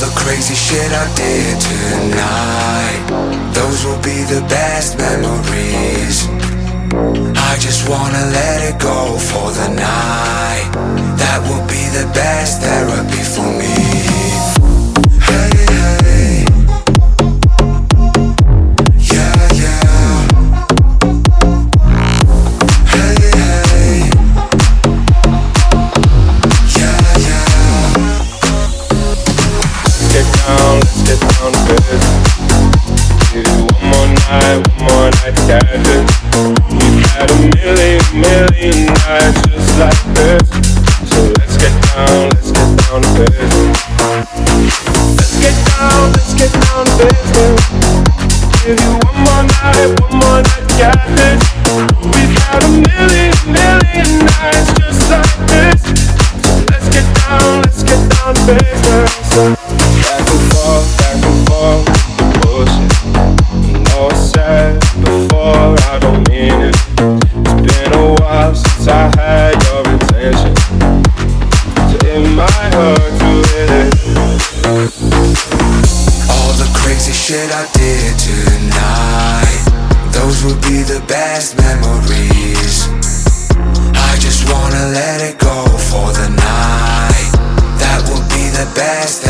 the crazy shit I did tonight. Those will be the best memories. I just wanna let it go for the night. That will be the best therapy one more night a million, million nights just like this. So let's get down, let's get down to business. Let's get down, let's get down to business. Said before, I don't mean it. It's been a while since I had your attention. To. All the crazy shit I did tonight. Those will be the best memories. I just wanna let it go for the night. That will be the best